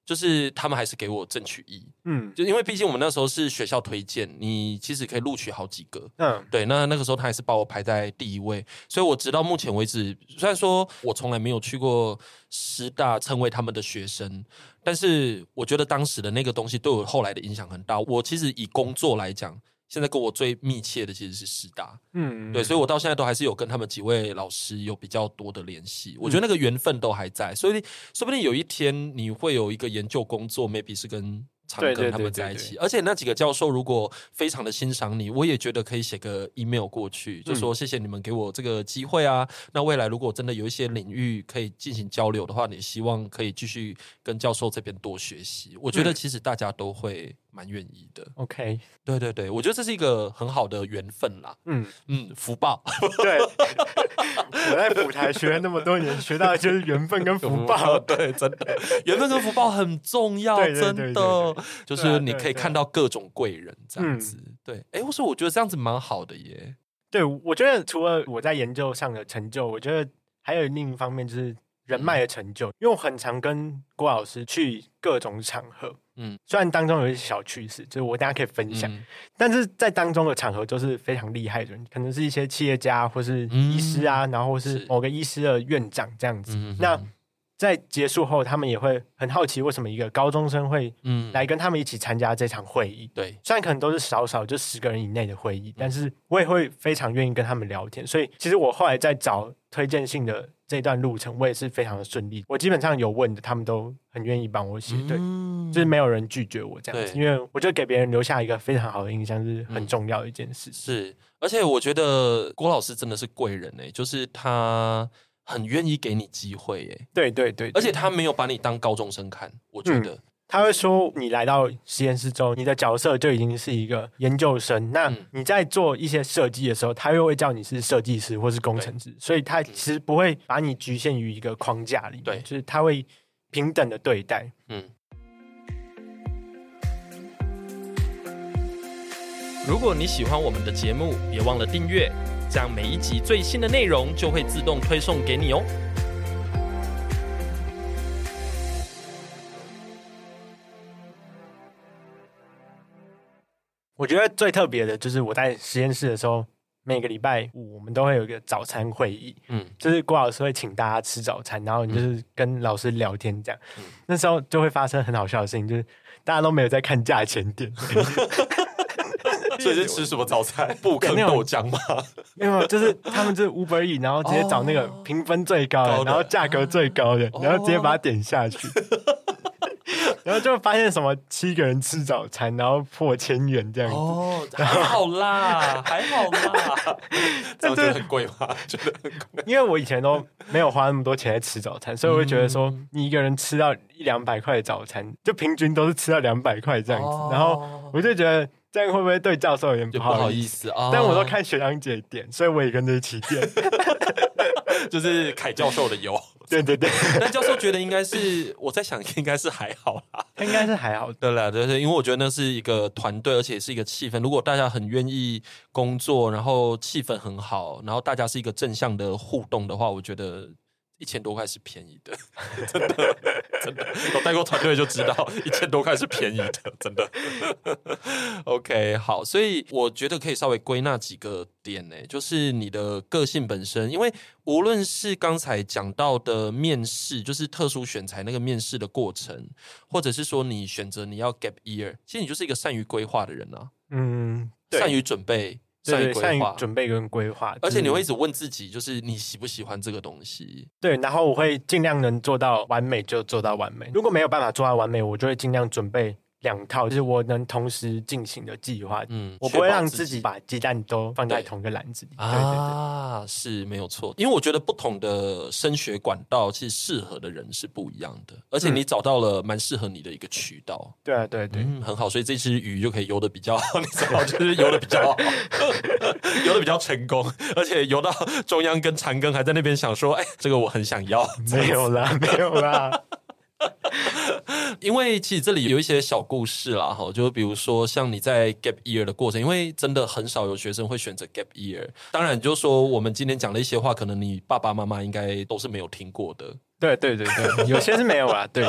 就是他们还是给我正取一，嗯，就因为毕竟我们那时候是学校推荐，你其实可以录取好几个，嗯，对。那那个时候他还是把我排在第一位，所以我直到目前为止，虽然说我从来没有去过师大，成为他们的学生，但是我觉得当时的那个东西对我后来的影响很大。我其实以工作来讲。现在跟我最密切的其实是师大，嗯，对，所以我到现在都还是有跟他们几位老师有比较多的联系。嗯、我觉得那个缘分都还在，所以说不定有一天你会有一个研究工作，maybe 是跟。常跟他们在一起，而且那几个教授如果非常的欣赏你，我也觉得可以写个 email 过去，就说谢谢你们给我这个机会啊。那未来如果真的有一些领域可以进行交流的话，你希望可以继续跟教授这边多学习。我觉得其实大家都会蛮愿意的。OK，对对对，我觉得这是一个很好的缘分啦。嗯嗯，福报。对，我在舞台学了那么多年，学到的就是缘分跟福报。对，真的，缘分跟福报很重要，真的，就是你可以看到各种贵人这样子。对，哎，我说我觉得这样子蛮好的耶。对，我觉得除了我在研究上的成就，我觉得还有另一方面就是。人脉的成就，因为我很常跟郭老师去各种场合，嗯，虽然当中有一些小趣事，就是我大家可以分享，嗯、但是在当中的场合都是非常厉害的人，可能是一些企业家或是医师啊，嗯、然后是某个医师的院长这样子。是那在结束后，他们也会很好奇，为什么一个高中生会嗯来跟他们一起参加这场会议？对，虽然可能都是少少就十个人以内的会议，但是我也会非常愿意跟他们聊天。所以其实我后来在找推荐信的。这段路程我也是非常的顺利，我基本上有问的，他们都很愿意帮我写，对，嗯、就是没有人拒绝我这样子，因为我觉得给别人留下一个非常好的印象是很重要的一件事。是，而且我觉得郭老师真的是贵人哎，就是他很愿意给你机会耶，对对对，而且他没有把你当高中生看，我觉得。嗯他会说：“你来到实验室之后，你的角色就已经是一个研究生。那你在做一些设计的时候，他又会叫你是设计师或是工程师，所以他其实不会把你局限于一个框架里面，对，就是他会平等的对待。”嗯。如果你喜欢我们的节目，别忘了订阅，这样每一集最新的内容就会自动推送给你哦。我觉得最特别的就是我在实验室的时候，每个礼拜五我们都会有一个早餐会议，嗯，就是郭老师会请大家吃早餐，然后你就是跟老师聊天这样。嗯、那时候就会发生很好笑的事情，就是大家都没有在看价钱点，所以是吃什么早餐？不可能豆浆吗？没有，就是他们就是 Uber 然后直接找那个评分最高的，哦、然后价格最高的，然后直接把它点下去。哦然后就发现什么七个人吃早餐，然后破千元这样子。哦，还好啦，还好啦。这样觉得很贵吗？觉得很贵。因为我以前都没有花那么多钱来吃早餐，所以我会觉得说，你一个人吃到一两百块的早餐，就平均都是吃到两百块这样子。然后我就觉得这样会不会对教授有点不好意思啊？但我都看学长姐点，所以我也跟着一起点。就是凯教授的油，对 对对。但教授觉得应该是，我在想应该是还好啦，应该是还好。对了，对对，因为我觉得那是一个团队，而且是一个气氛。如果大家很愿意工作，然后气氛很好，然后大家是一个正向的互动的话，我觉得。一千多块是便宜的，真的真的，我带过团队就知道，一千多块是便宜的，真的。OK，好，所以我觉得可以稍微归纳几个点呢，就是你的个性本身，因为无论是刚才讲到的面试，就是特殊选材那个面试的过程，或者是说你选择你要 gap year，其实你就是一个善于规划的人啊，嗯，善于准备。善于规划、准备跟规划，而且你会一直问自己，就是你喜不喜欢这个东西？对，然后我会尽量能做到完美就做到完美，如果没有办法做到完美，我就会尽量准备。两套就是我能同时进行的计划，嗯，我不会让自己把鸡蛋都放在同一个篮子里。对对对，啊，是没有错，因为我觉得不同的升学管道其实适合的人是不一样的，而且你找到了蛮适合你的一个渠道。对啊，对对，嗯，很好，所以这只鱼就可以游的比较好，你知道，就是游的比较好，游的比较成功，而且游到中央跟长庚还在那边想说，哎，这个我很想要，没有啦，没有啦。因为其实这里有一些小故事啦，哈，就比如说像你在 gap year 的过程，因为真的很少有学生会选择 gap year。当然，就是说我们今天讲的一些话，可能你爸爸妈妈应该都是没有听过的。对对对对，有些是没有啦。对。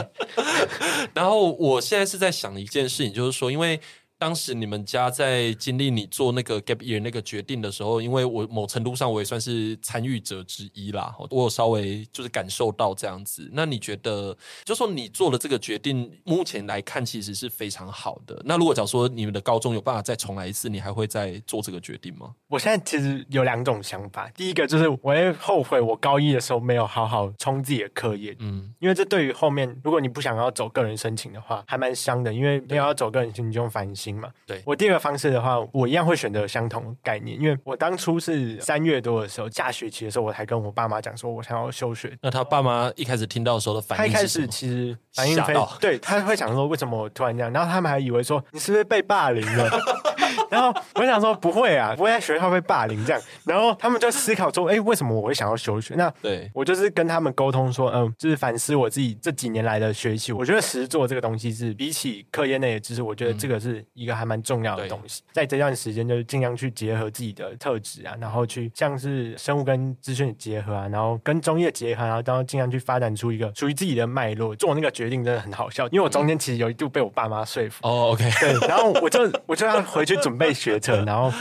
然后我现在是在想一件事情，就是说，因为。当时你们家在经历你做那个 gap year 那个决定的时候，因为我某程度上我也算是参与者之一啦，我有稍微就是感受到这样子。那你觉得，就说你做了这个决定，目前来看其实是非常好的。那如果假如说你们的高中有办法再重来一次，你还会再做这个决定吗？我现在其实有两种想法，第一个就是我会后悔我高一的时候没有好好冲自己的课业，嗯，因为这对于后面如果你不想要走个人申请的话，还蛮伤的，因为没有要走个人申请就用繁星。心嘛。对，我第二个方式的话，我一样会选择相同概念，因为我当初是三月多的时候，下学期的时候，我才跟我爸妈讲说，我想要休学。那他爸妈一开始听到的时候的反应，他一开始其实反应非常，对，他会想说为什么我突然这样，然后他们还以为说你是不是被霸凌了。然后我想说不会啊，不会在学校被霸凌这样。然后他们就思考说，哎，为什么我会想要休学？那对我就是跟他们沟通说，嗯，就是反思我自己这几年来的学习。我觉得实作这个东西是比起课业内的知识，我觉得这个是一个还蛮重要的东西。在这段时间，就是尽量去结合自己的特质啊，然后去像是生物跟资讯的结合啊，然后跟中医的结合，然后然后尽量去发展出一个属于自己的脉络。做那个决定真的很好笑，因为我中间其实有一度被我爸妈说服。哦，OK，对，然后我就我就要回去准被学成，然后。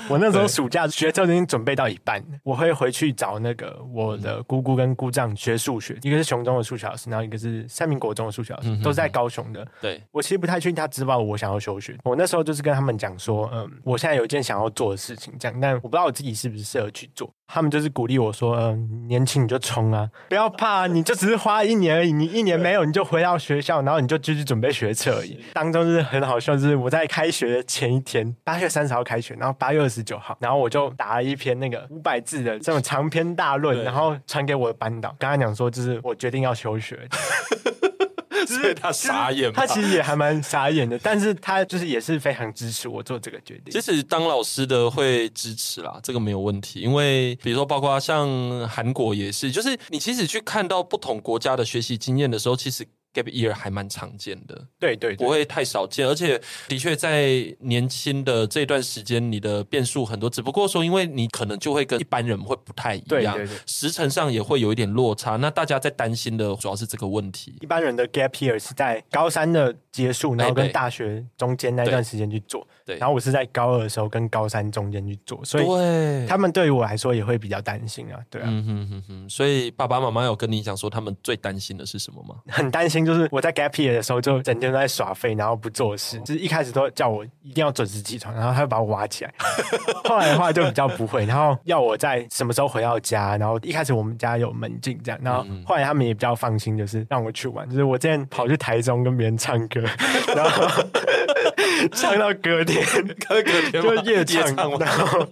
我那时候暑假学车已经准备到一半，我会回去找那个我的姑姑跟姑丈学数学，一个是雄中的数学老师，然后一个是三民国中的数学老师，都是在高雄的。对，我其实不太确定他知道我想要休学。我那时候就是跟他们讲说，嗯，我现在有一件想要做的事情，这样，但我不知道我自己是不是适合去做。他们就是鼓励我说：“嗯，年轻你就冲啊，不要怕，你就只是花一年而已，你一年没有你就回到学校，然后你就继续准备学车而已。”当中是很好笑，就是我在开学的前一天，八月三十号开学，然后八月二十九号，然后我就打了一篇那个五百字的这种 长篇大论，然后传给我的班导，跟他讲说，就是我决定要休学。所以他傻眼，他其实也还蛮傻眼的，但是他就是也是非常支持我做这个决定。其实当老师的会支持啦，这个没有问题，因为比如说包括像韩国也是，就是你其实去看到不同国家的学习经验的时候，其实。Gap year 还蛮常见的，对，对对，不会太少见，而且的确在年轻的这段时间，你的变数很多。只不过说，因为你可能就会跟一般人会不太一样，对对对，时程上也会有一点落差。那大家在担心的主要是这个问题。一般人的 gap year 是在高三的结束，然后跟大学中间那段时间去做。对，然后我是在高二的时候跟高三中间去做，所以他们对于我来说也会比较担心啊。对啊，嗯哼哼哼。所以爸爸妈妈有跟你讲说，他们最担心的是什么吗？很担心。就是我在 gap year 的时候，就整天都在耍废，然后不做事。就是一开始都叫我一定要准时起床，然后他就把我挖起来。后来的话就比较不会，然后要我在什么时候回到家。然后一开始我们家有门禁这样，然后后来他们也比较放心，就是让我去玩。就是我之前跑去台中跟别人唱歌，然后 唱到隔天，隔天就夜唱，然后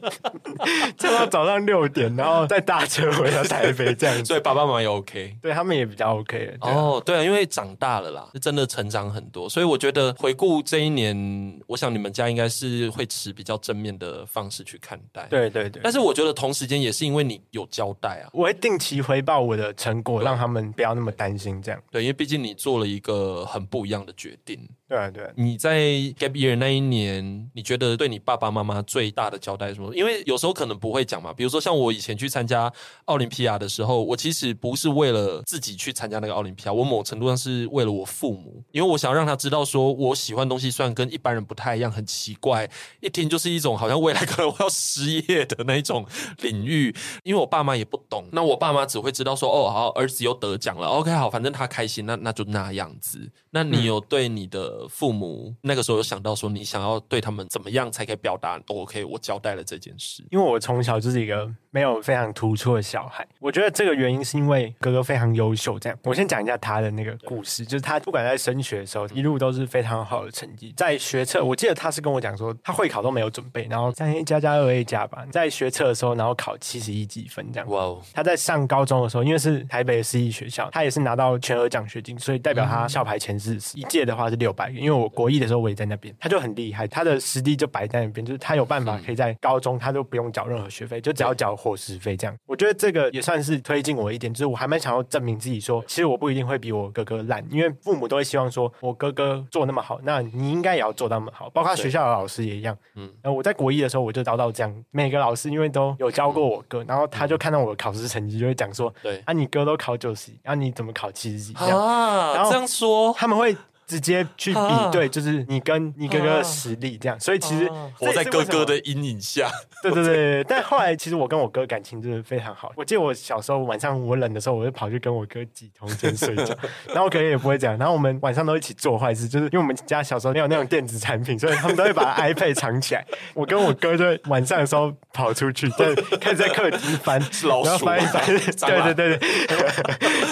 唱到早上六点，然后再搭车回到台北这样。所以爸爸妈妈也 OK，对他们也比较 OK。哦，对啊，因为长。长大了啦，是真的成长很多，所以我觉得回顾这一年，我想你们家应该是会持比较正面的方式去看待。对对对，但是我觉得同时间也是因为你有交代啊，我会定期回报我的成果，让他们不要那么担心。这样对，因为毕竟你做了一个很不一样的决定。对，对，你在 gap year 那一年，你觉得对你爸爸妈妈最大的交代是什么？因为有时候可能不会讲嘛，比如说像我以前去参加奥林匹亚的时候，我其实不是为了自己去参加那个奥林匹亚，我某程度上是为了我父母，因为我想要让他知道，说我喜欢东西虽然跟一般人不太一样，很奇怪，一听就是一种好像未来可能我要失业的那种领域。因为我爸妈也不懂，那我爸妈只会知道说，哦，好，儿子又得奖了，OK，好，反正他开心，那那就那样子。那你有对你的、父母那个时候有想到说，你想要对他们怎么样才可以表达都 OK？我交代了这件事，因为我从小就是一个没有非常突出的小孩。我觉得这个原因是因为哥哥非常优秀。这样，我先讲一下他的那个故事，就是他不管在升学的时候，一路都是非常好的成绩。在学测，我记得他是跟我讲说，他会考都没有准备，然后三 A 加加二 A 加吧，在学测的时候，然后考七十一几分这样。哇哦！他在上高中的时候，因为是台北的私立学校，他也是拿到全额奖学金，所以代表他校排前四十。一届的话是六百元，因为我国一的时候我也在那边，他就很厉害，他的实力就摆在那边，就是他有办法可以在高中，他都不用缴任何学费，就只要缴伙食费这样。我觉得这个也算是推进我一点，就是我还蛮想要证明自己说，其实我不一定会比我哥哥烂，因为父母都会希望说我哥哥做那么好，那你应该也要做那么好，包括学校的老师也一样。嗯，然后我在国一的时候我就遭到这样，每个老师因为都有教过我哥，然后他就看到我的考试成绩就会讲说，对啊，你哥都考九十，啊你怎么考七十几？啊，然后这样说他们会。直接去比对，就是你跟你哥哥的实力这样，所以其实我在哥哥的阴影下。对对对，但后来其实我跟我哥感情真的非常好。我记得我小时候晚上我冷的时候，我就跑去跟我哥挤同间睡觉，然后我哥也不会这样。然后我们晚上都一起做坏事，就是因为我们家小时候没有那种电子产品，所以他们都会把 iPad 藏起来。我跟我哥就晚上的时候跑出去，就开始在客厅翻，老鼠翻一翻。对对对对，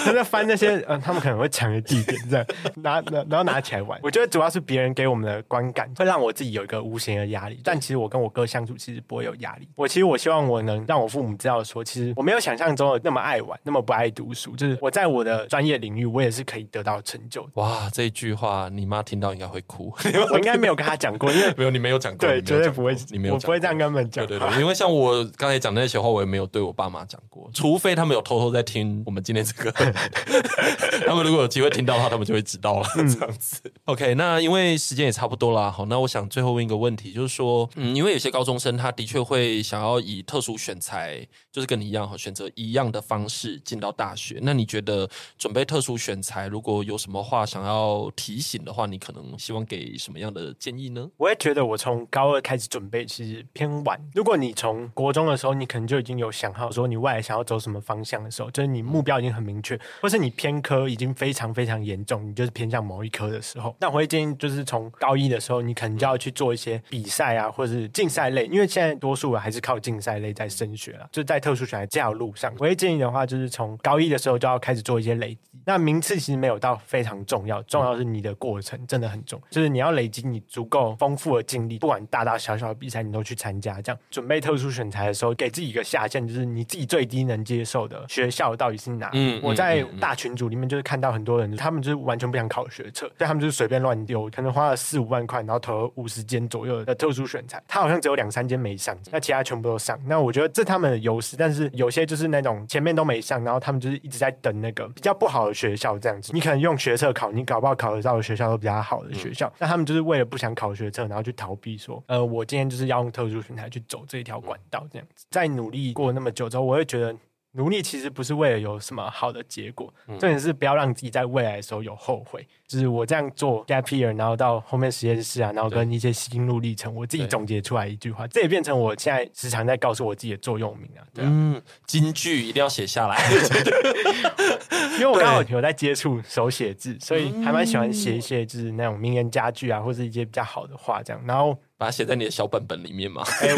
他在翻那些嗯，他们可能会抢的地点这样，拿然后。拿起来玩。我觉得主要是别人给我们的观感，会让我自己有一个无形的压力。但其实我跟我哥相处，其实不会有压力。我其实我希望我能让我父母知道说，其实我没有想象中的那么爱玩，那么不爱读书。就是我在我的专业领域，我也是可以得到成就。哇，这一句话你妈听到应该会哭。我应该没有跟她讲过，因为 没有你没有讲过，对，绝对不会，你没有，我不会这样跟他们讲。对对对，因为像我刚才讲那些话，我也没有对我爸妈讲过，除非他们有偷偷在听我们今天这个。他们如果有机会听到的话，他们就会知道了。这样 OK。那因为时间也差不多了，好，那我想最后问一个问题，就是说，嗯，因为有些高中生他的确会想要以特殊选材，就是跟你一样哈，选择一样的方式进到大学。那你觉得准备特殊选材，如果有什么话想要提醒的话，你可能希望给什么样的建议呢？我也觉得我从高二开始准备其实偏晚。如果你从国中的时候，你可能就已经有想好说你未来想要走什么方向的时候，就是你目标已经很明确，或是你偏科已经非常非常严重，你就是偏向某一科的时候，那我会建议就是从高一的时候，你可能就要去做一些比赛啊，或者是竞赛类，因为现在多数还是靠竞赛类在升学了，就是在特殊选材这条路上，我会建议的话就是从高一的时候就要开始做一些累积。那名次其实没有到非常重要，重要是你的过程真的很重，就是你要累积你足够丰富的经历，不管大大小小的比赛你都去参加，这样准备特殊选材的时候，给自己一个下限，就是你自己最低能接受的学校到底是哪？嗯，我在大群组里面就是看到很多人，他们就是完全不想考学测，所以他们就是随便乱丢，可能花了四五万块，然后投了五十间左右的特殊选材，他好像只有两三间没上，那其他全部都上。那我觉得这他们的优势，但是有些就是那种前面都没上，然后他们就是一直在等那个比较不好的学校这样子。你可能用学测考，你搞不好考得到的学校都比较好的学校，那他们就是为了不想考学测，然后去逃避说，呃，我今天就是要用特殊选才去走这一条管道这样子。在努力过那么久之后，我会觉得。努力其实不是为了有什么好的结果，重点是不要让自己在未来的时候有后悔。就是我这样做 gap year，然后到后面实验室啊，然后跟一些心路历程，我自己总结出来一句话，这也变成我现在时常在告诉我自己的座右铭啊。对啊，嗯，金句一定要写下来，因为我刚好有在接触手写字，所以还蛮喜欢写一些就是那种名言佳句啊，或是一些比较好的话这样，然后把它写在你的小本本里面嘛。欸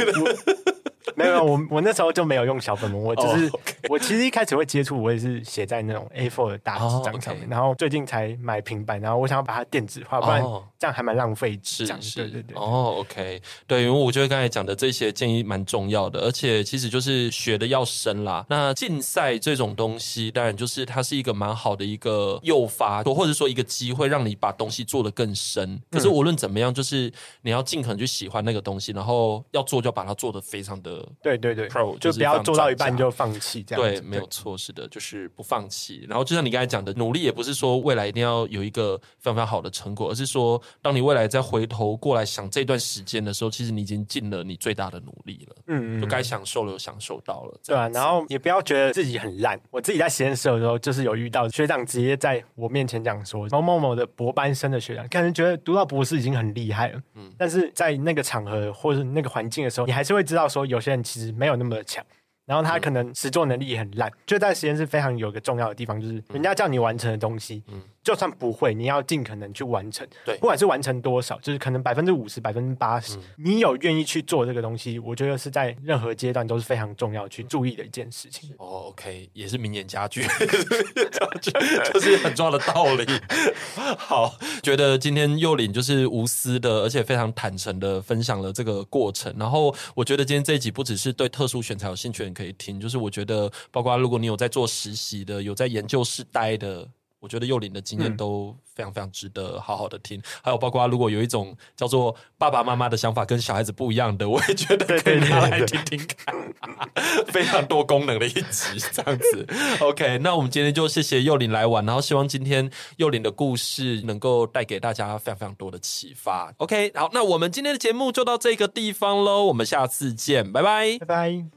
没有，我我那时候就没有用小本本，我就是、oh, okay. 我其实一开始会接触，我也是写在那种 A4 的大纸张上面，oh, okay. 然后最近才买平板，然后我想要把它电子化，不然这样还蛮浪费纸。对对对。哦、oh,，OK，对，因为我觉得刚才讲的这些建议蛮重要的，而且其实就是学的要深啦。那竞赛这种东西，当然就是它是一个蛮好的一个诱发，或者说一个机会，让你把东西做得更深。可是无论怎么样，就是你要尽可能去喜欢那个东西，然后要做就把它做得非常的。对对对，Pro 就不要做到一半就放弃，这样对，没有错，是的，就是不放弃。然后就像你刚才讲的，努力也不是说未来一定要有一个非常非常好的成果，而是说，当你未来再回头过来想这段时间的时候，其实你已经尽了你最大的努力了。嗯嗯，就该享受了，享受到了，对啊。然后也不要觉得自己很烂。我自己在实验室的时候，就是有遇到学长直接在我面前讲说，某某某的博班生的学长，可能觉得读到博士已经很厉害了。嗯，但是在那个场合或者那个环境的时候，你还是会知道说，有些人其实没有那么强。然后他可能实作能力也很烂，就在实验室非常有一个重要的地方，就是人家叫你完成的东西，就算不会，你要尽可能去完成。对，不管是完成多少，就是可能百分之五十、百分之八十，你有愿意去做这个东西，我觉得是在任何阶段都是非常重要去注意的一件事情。哦，OK，也是名言佳句，就是很重要的道理。好，觉得今天幼林就是无私的，而且非常坦诚的分享了这个过程。然后我觉得今天这一集不只是对特殊选材有兴趣的人可以听，就是我觉得包括如果你有在做实习的，有在研究室待的。我觉得幼林的经验都非常非常值得好好的听，嗯、还有包括如果有一种叫做爸爸妈妈的想法跟小孩子不一样的，我也觉得可以拿来听听看，非常多功能的一集这样子。OK，那我们今天就谢谢幼林来玩，然后希望今天幼林的故事能够带给大家非常非常多的启发。OK，好，那我们今天的节目就到这个地方喽，我们下次见，拜拜，拜拜。